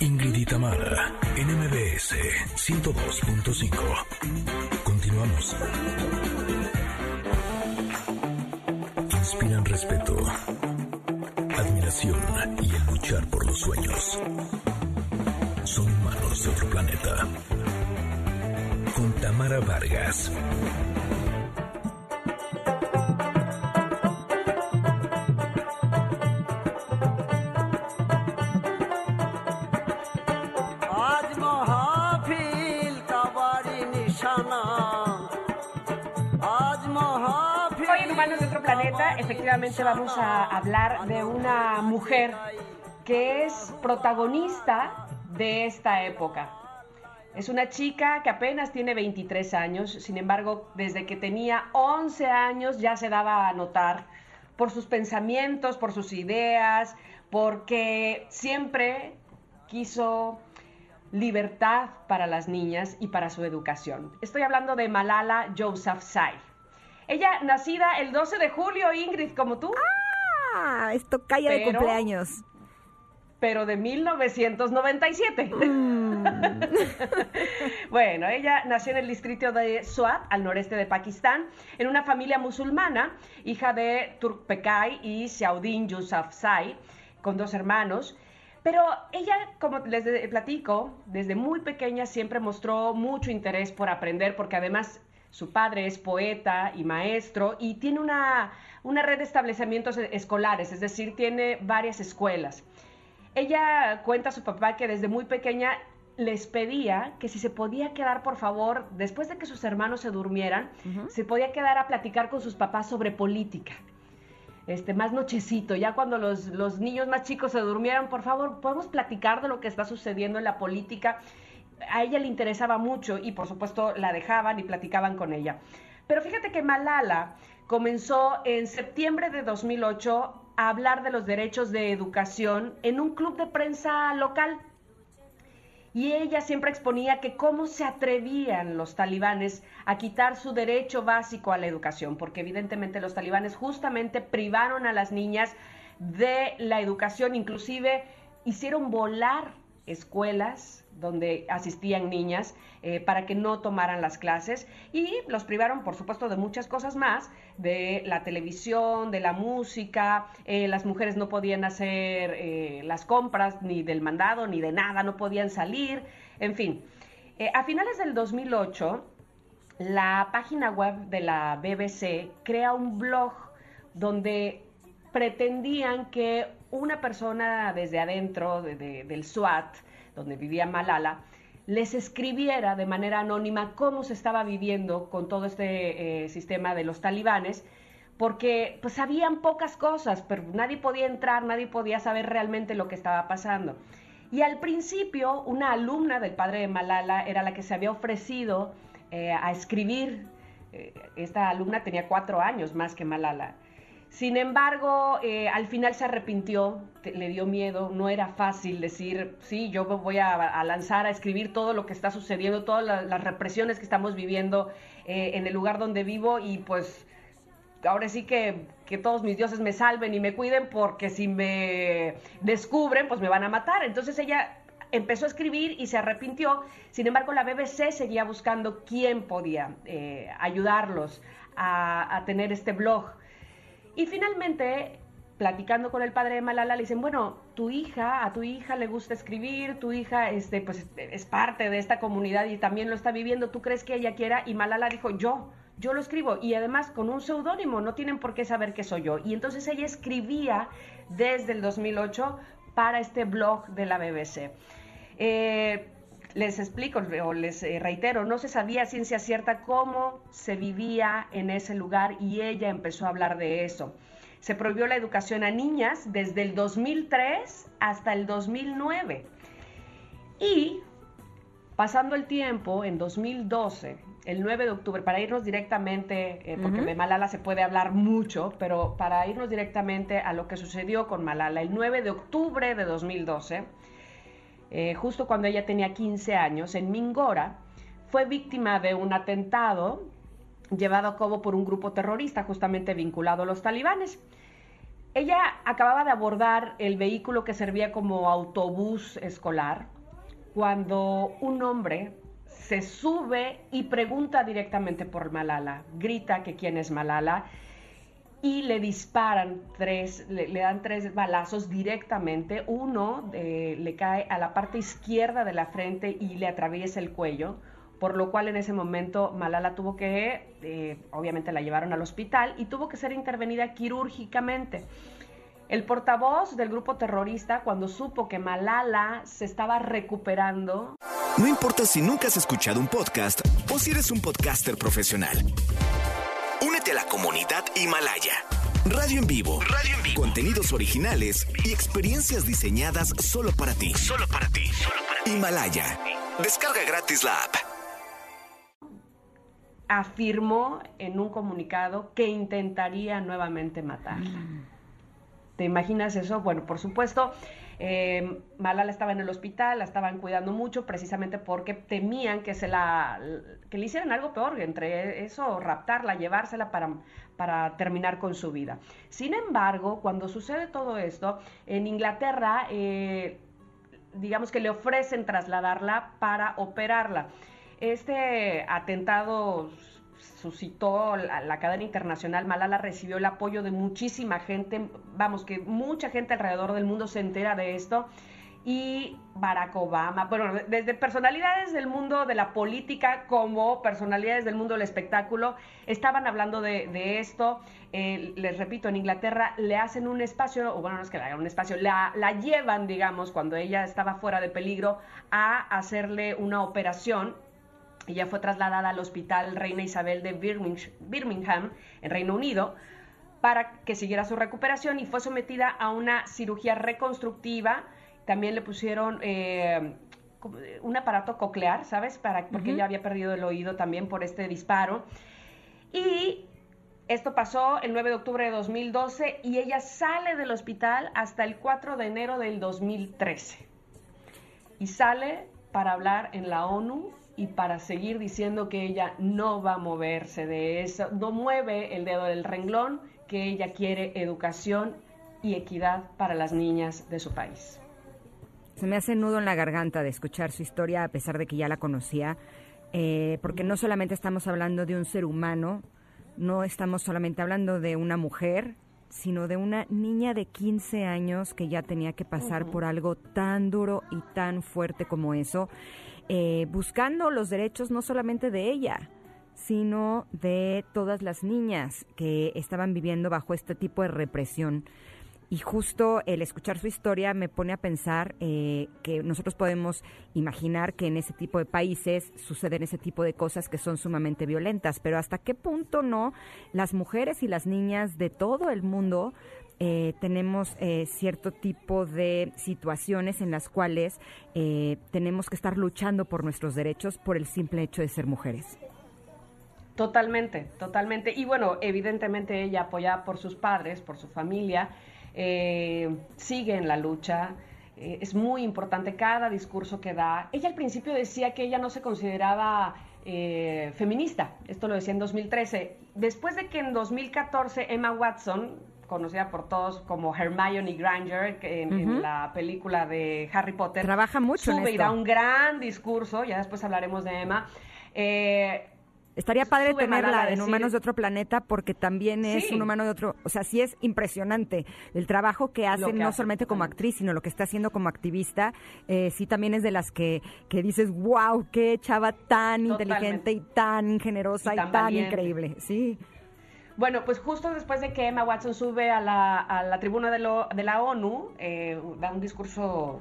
Ingrid Itamara, NMBS 102.5. Continuamos. Inspiran respeto, admiración y el luchar por los sueños. Son humanos de otro planeta. Con Tamara Vargas. Efectivamente vamos a hablar de una mujer que es protagonista de esta época. Es una chica que apenas tiene 23 años, sin embargo, desde que tenía 11 años ya se daba a notar por sus pensamientos, por sus ideas, porque siempre quiso libertad para las niñas y para su educación. Estoy hablando de Malala Yousafzai. Ella nacida el 12 de julio, Ingrid, como tú, Ah, esto calla de cumpleaños. pero de 1997. Mm. Bueno, ella nació en el distrito de Swat, al noreste de Pakistán, en una familia musulmana, hija de Turkpecay y Xiaudin Yousafzai, con dos hermanos. Pero ella, como les platico, desde muy pequeña siempre mostró mucho interés por aprender, porque además su padre es poeta y maestro y tiene una, una red de establecimientos e- escolares, es decir, tiene varias escuelas. Ella cuenta a su papá que desde muy pequeña les pedía que si se podía quedar, por favor, después de que sus hermanos se durmieran, se podía quedar a platicar con sus papás sobre política. Este, más nochecito, ya cuando los, los niños más chicos se durmieran, por favor, podemos platicar de lo que está sucediendo en la política. A ella le interesaba mucho y por supuesto la dejaban y platicaban con ella. Pero fíjate que Malala comenzó en septiembre de 2008 a hablar de los derechos de educación en un club de prensa local. Y ella siempre exponía que cómo se atrevían los talibanes a quitar su derecho básico a la educación, porque evidentemente los talibanes justamente privaron a las niñas de la educación, inclusive hicieron volar escuelas donde asistían niñas eh, para que no tomaran las clases y los privaron, por supuesto, de muchas cosas más, de la televisión, de la música, eh, las mujeres no podían hacer eh, las compras ni del mandado ni de nada, no podían salir, en fin. A finales del 2008, la página web de la BBC crea un blog donde pretendían que una persona desde adentro de- de- del SWAT, donde vivía Malala, les escribiera de manera anónima cómo se estaba viviendo con todo este eh, sistema de los talibanes, porque pues sabían pocas cosas, pero nadie podía entrar, nadie podía saber realmente lo que estaba pasando. Y al principio, una alumna del padre de Malala era la que se había ofrecido eh, a escribir. Eh, esta alumna tenía cuatro años más que Malala. Sin embargo, eh, al final se arrepintió, le dio miedo, no era fácil decir, sí, yo voy a, lanzar a escribir todo lo que está sucediendo, todas la- las represiones que estamos viviendo eh, en el lugar donde vivo y pues ahora sí que, que todos mis dioses me salven y me cuiden porque si me descubren, pues me van a matar. Entonces ella empezó a escribir y se arrepintió. Sin embargo, la BBC seguía buscando quién podía eh, ayudarlos a, a tener este blog. Y finalmente, platicando con el padre de Malala, le dicen, bueno, tu hija, a tu hija le gusta escribir, tu hija este, pues, es parte de esta comunidad y también lo está viviendo, ¿tú crees que ella quiera? Y Malala dijo, yo, yo lo escribo. Y además con un seudónimo, no tienen por qué saber que soy yo. Y entonces ella escribía desde el 2008 para este blog de la BBC. Eh, les explico o les eh, reitero, no se sabía ciencia cierta cómo se vivía en ese lugar y ella empezó a hablar de eso. Se prohibió la educación a niñas desde el 2003 hasta el 2009. Y pasando el tiempo, en 2012, el 9 de octubre, para irnos directamente, eh, porque de Malala se puede hablar mucho, pero para irnos directamente a lo que sucedió con Malala, el 9 de octubre de 2012, eh, justo cuando ella tenía 15 años, en Mingora, fue víctima de un atentado llevado a cabo por un grupo terrorista justamente vinculado a los talibanes. Ella acababa de abordar el vehículo que servía como autobús escolar cuando un hombre se sube y pregunta directamente por Malala, grita que quién es Malala y le disparan tres, le, dan tres balazos directamente. Uno eh, le cae a la parte izquierda de la frente y le atraviesa el cuello, por lo cual en ese momento Malala tuvo que, eh, obviamente la llevaron al hospital y tuvo que ser intervenida quirúrgicamente. El portavoz del grupo terrorista, cuando supo que Malala se estaba recuperando, No importa si nunca has escuchado un podcast o si eres un podcaster profesional. La comunidad Himalaya. Radio en vivo. Radio en vivo. Contenidos originales y experiencias diseñadas solo para ti. Solo para ti. Himalaya. Descarga gratis la app. afirmó en un comunicado que intentaría nuevamente matarla. ¿Te imaginas eso? Bueno, por supuesto, eh, Malala estaba en el hospital, la estaban cuidando mucho precisamente porque temían que se la que le hicieran algo peor, entre eso, raptarla, llevársela para, para terminar con su vida. Sin embargo, cuando sucede todo esto, en Inglaterra, eh, digamos que le ofrecen trasladarla para operarla. Este atentado suscitó la, cadena internacional. Malala recibió el apoyo de muchísima gente, vamos, que mucha gente alrededor del mundo se entera de esto. Y Barack Obama, bueno, desde personalidades del mundo de la política como personalidades del mundo del espectáculo, estaban hablando de, esto. Eh, les repito, en Inglaterra le hacen un espacio, o bueno, no es que le hagan un espacio, la llevan, digamos, cuando ella estaba fuera de peligro, a hacerle una operación ella fue trasladada al Hospital Reina Isabel de Birmingham, en Reino Unido, para que siguiera su recuperación y fue sometida a una cirugía reconstructiva. También le pusieron eh, un aparato coclear, ¿sabes? Para, porque uh -huh. ella había perdido el oído también por este disparo. Y esto pasó el 9 de octubre de 2012 y ella sale del hospital hasta el 4 de enero del 2013. Y sale para hablar en la ONU y para seguir diciendo que ella no va a moverse de eso, no mueve el dedo del renglón, que ella quiere educación y equidad para las niñas de su país. Se me hace nudo en la garganta de escuchar su historia a pesar de que ya la conocía, eh, porque no solamente estamos hablando de un ser humano, no estamos solamente hablando de una mujer, sino de una niña de 15 años que ya tenía que pasar uh -huh. por algo tan duro y tan fuerte como eso eh, buscando los derechos no solamente de ella, sino de todas las niñas que estaban viviendo bajo este tipo de represión. Y justo el escuchar su historia me pone a pensar eh, que nosotros podemos imaginar que en ese tipo de países suceden ese tipo de cosas que son sumamente violentas, pero hasta qué punto no las mujeres y las niñas de todo el mundo eh, tenemos eh, cierto tipo de situaciones en las cuales eh, tenemos que estar luchando por nuestros derechos por el simple hecho de ser mujeres. Totalmente, totalmente. Y bueno, evidentemente ella apoyada por sus padres, por su familia, sigue en la lucha. es muy importante cada discurso que da. Ella al principio decía que ella no se consideraba eh, feminista. Esto lo decía en 2013. Después de que en 2014 Emma Watson, conocida por todos como Hermione Granger, que en, uh -huh. en la película de Harry Potter, trabaja mucho. Sube en y da un gran discurso. Ya después hablaremos de Emma. Eh, Estaría padre tenerla en Humanos de Otro Planeta porque también es Sí. un humano de otro, o sea, sí es impresionante el trabajo que hace, que no hace, solamente como actriz, sino lo que está haciendo como activista, eh, sí también es de las que, que dices, wow, qué chava tan Totalmente. inteligente y tan generosa Y y tan increíble, sí. Bueno, pues justo después de que Emma Watson sube a la, a la tribuna de, lo- de la ONU, eh, da un discurso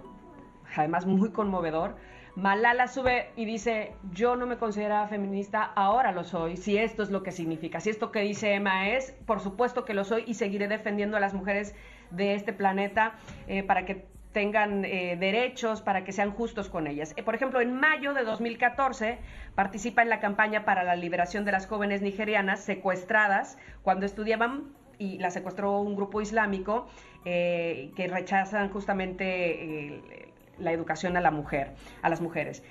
además muy conmovedor, Malala sube y dice, yo no me consideraba feminista, ahora lo soy, si esto es lo que significa, si esto que dice Emma es, por supuesto que lo soy y seguiré defendiendo a las mujeres de este planeta eh, para que tengan eh, derechos, para que sean justos con ellas. Eh, por ejemplo, en mayo de 2014 participa en la campaña para la liberación de las jóvenes nigerianas secuestradas cuando estudiaban y la secuestró un grupo islámico eh, que rechazan justamente la educación a la mujer, a las mujeres.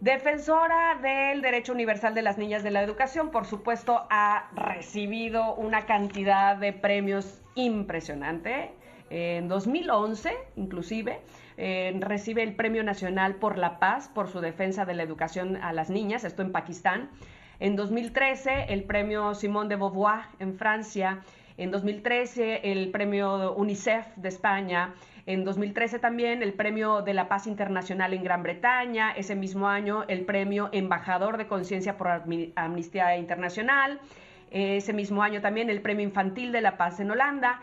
Defensora del derecho universal de las niñas de la educación, por supuesto, ha recibido una cantidad de premios impresionante. En 2011, inclusive, eh, recibe el Premio Nacional por la Paz por su defensa de la educación a las niñas, esto en Pakistán. En 2013, el Premio Simone de Beauvoir en Francia. En 2013, el Premio UNICEF de España. En 2013 también el Premio de la Paz Internacional en Gran Bretaña. Ese mismo año, el Premio Embajador de Conciencia por Amnistía Internacional. Ese mismo año también el Premio Infantil de la Paz en Holanda.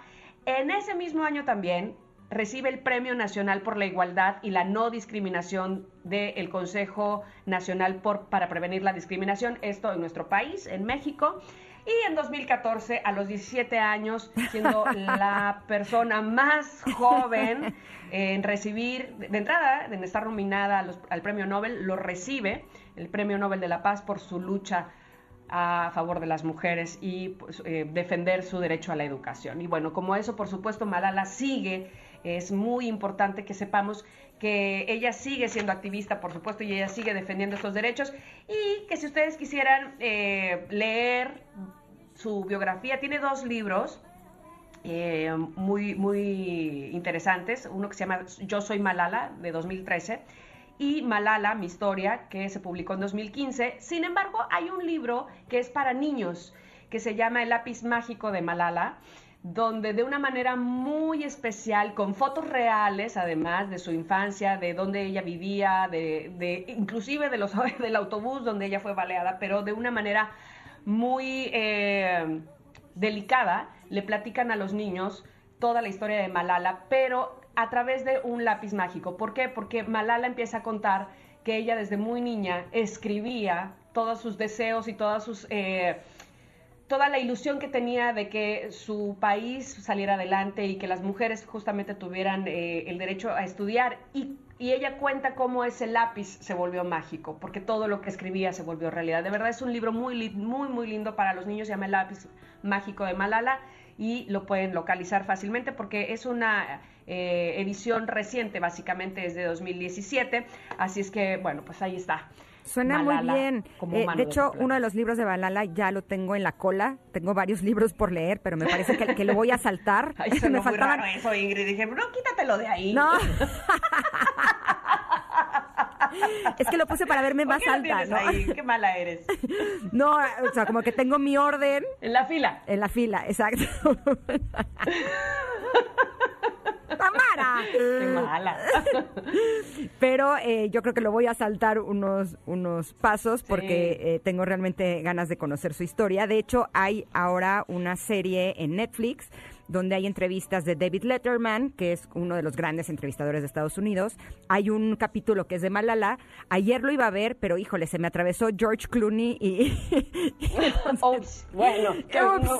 En ese mismo año también recibe el Premio Nacional por la Igualdad y la No Discriminación del Consejo Nacional por, para Prevenir la Discriminación, esto en nuestro país, en México. Y en 2014, a los 17 años, siendo la persona más joven en recibir, de entrada, en estar nominada al Premio Nobel, lo recibe, el Premio Nobel de la Paz, por su lucha a favor de las mujeres y pues, eh, defender su derecho a la educación. Y bueno, como eso, por supuesto, Malala sigue es muy importante que sepamos que ella sigue siendo activista, por supuesto, y ella sigue defendiendo estos derechos. Y que si ustedes quisieran eh, leer su biografía, tiene dos libros. Eh, muy, muy interesantes, uno que se llama Yo soy Malala, de 2013, y Malala, mi historia, que se publicó en 2015. Sin embargo, hay un libro que es para niños, que se llama El lápiz mágico de Malala, donde de una manera muy especial, con fotos reales, además de su infancia, de dónde ella vivía, de, inclusive de los, del autobús donde ella fue baleada, pero de una manera muy eh, delicada, le platican a los niños toda la historia de Malala, pero a través de un lápiz mágico. ¿Por qué? Porque Malala empieza a contar que ella desde muy niña escribía todos sus deseos y todas sus... Eh, toda la ilusión que tenía de que su país saliera adelante y que las mujeres justamente tuvieran eh, el derecho a estudiar. Y, ella cuenta cómo ese lápiz se volvió mágico, porque todo lo que escribía se volvió realidad. De verdad es un libro muy, muy, muy lindo para los niños, se llama El lápiz mágico de Malala y lo pueden localizar fácilmente porque es una eh, edición reciente, básicamente es de 2017. Así es que, bueno, pues ahí está. Suena muy bien. Eh, de hecho, uno de los libros de Balala ya lo tengo en la cola. Tengo varios libros por leer, pero me parece que, que lo voy a saltar. Ay, me faltaban... eso, Ingrid. Dije, no, quítatelo de ahí. No. es que lo puse para verme más alta, ¿no? Ahí? Qué mala eres. No, o sea, como que tengo mi orden. En la fila. En la fila, exacto. Qué mala. Pero eh, yo creo que lo voy a saltar unos, unos pasos porque eh, tengo realmente ganas de conocer su historia. De hecho, hay ahora una serie en Netflix donde hay entrevistas de David Letterman, que es uno de los grandes entrevistadores de Estados Unidos. Hay un capítulo que es de Malala. Ayer lo iba a ver, pero híjole, se me atravesó George Clooney y... Ups, bueno,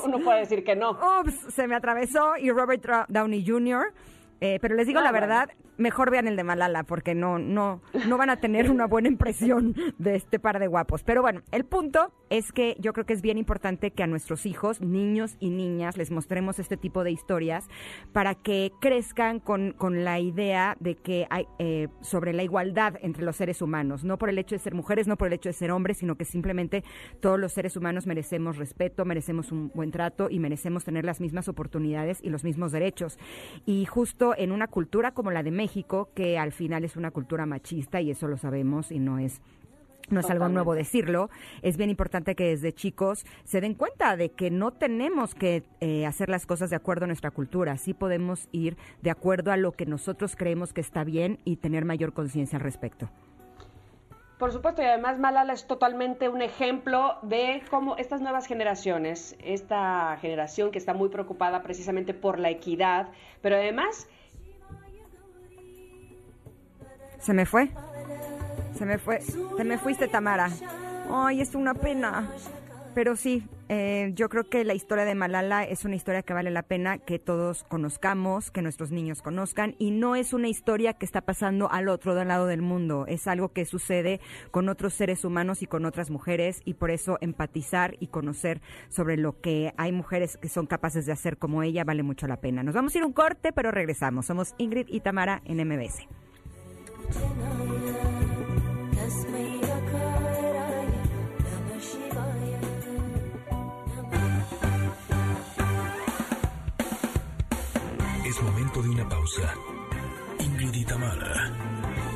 uno, puede decir que no. Ups, se me atravesó y Robert Downey Jr., eh, pero les digo la verdad, mejor vean el de Malala porque no, no, no van a tener una buena impresión de este par de guapos. Pero bueno, el punto es que yo creo que es bien importante que a nuestros hijos, niños y niñas, les mostremos este tipo de historias para que crezcan con, con la idea de que hay eh, sobre la igualdad entre los seres humanos, no por el hecho de ser mujeres, no por el hecho de ser hombres, sino que simplemente todos los seres humanos merecemos respeto, merecemos un buen trato y merecemos tener las mismas oportunidades y los mismos derechos. Y justo en una cultura como la de México, que al final es una cultura machista y eso lo sabemos y no es no es algo nuevo decirlo, es bien importante que desde chicos se den cuenta de que no tenemos que eh, hacer las cosas de acuerdo a nuestra cultura, sí podemos ir de acuerdo a lo que nosotros creemos que está bien y tener mayor conciencia al respecto. Por supuesto, y además Malala es totalmente un ejemplo de cómo estas nuevas generaciones, esta generación que está muy preocupada precisamente por la equidad, pero además se me fue. Se me fue. Se me fuiste, Tamara. Ay, es una pena. Pero sí, eh, yo creo que la historia de Malala es una historia que vale la pena que todos conozcamos, que nuestros niños conozcan, y no es una historia que está pasando al otro lado del mundo, es algo que sucede con otros seres humanos y con otras mujeres, y por eso empatizar y conocer sobre lo que hay mujeres que son capaces de hacer como ella vale mucho la pena. Nos vamos a ir un corte, pero regresamos. Somos Ingrid y Tamara en MBS. Es momento de una pausa. Ingrid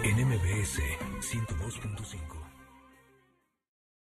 en MBS 102.5.